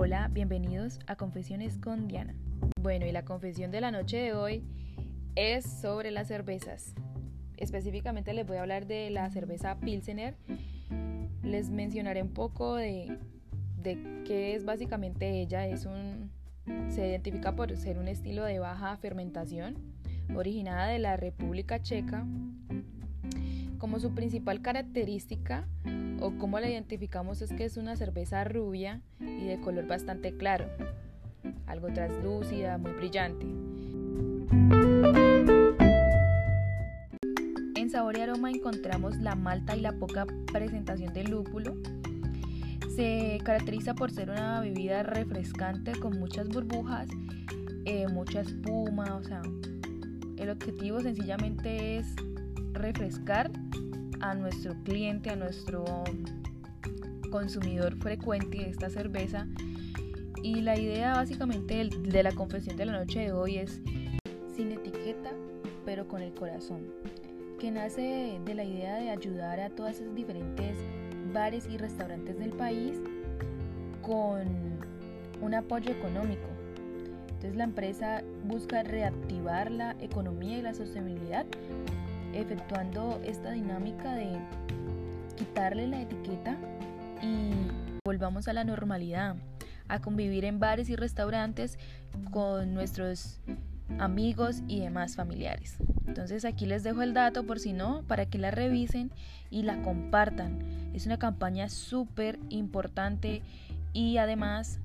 Hola, bienvenidos a Confesiones con Diana. Bueno, y la confesión de la noche de hoy es sobre las cervezas. Específicamente les voy a hablar de la cerveza Pilsener. Les mencionaré un poco de, de qué es básicamente ella. Es un, se identifica por ser un estilo de baja fermentación, originada de la República Checa. Como su principal característica o como la identificamos es que es una cerveza rubia y de color bastante claro, algo translúcida, muy brillante. En sabor y aroma encontramos la malta y la poca presentación del lúpulo. Se caracteriza por ser una bebida refrescante con muchas burbujas, eh, mucha espuma, o sea, el objetivo sencillamente es refrescar a nuestro cliente, a nuestro consumidor frecuente de esta cerveza. Y la idea básicamente de la confesión de la noche de hoy es sin etiqueta, pero con el corazón, que nace de la idea de ayudar a todas esas diferentes bares y restaurantes del país con un apoyo económico. Entonces la empresa busca reactivar la economía y la sostenibilidad efectuando esta dinámica de quitarle la etiqueta y volvamos a la normalidad, a convivir en bares y restaurantes con nuestros amigos y demás familiares. Entonces aquí les dejo el dato por si no, para que la revisen y la compartan. Es una campaña súper importante y además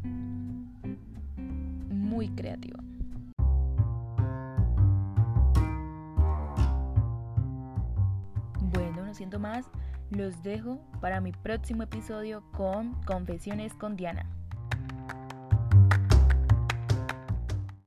muy creativa. Siendo más, los dejo para mi próximo episodio con Confesiones con Diana.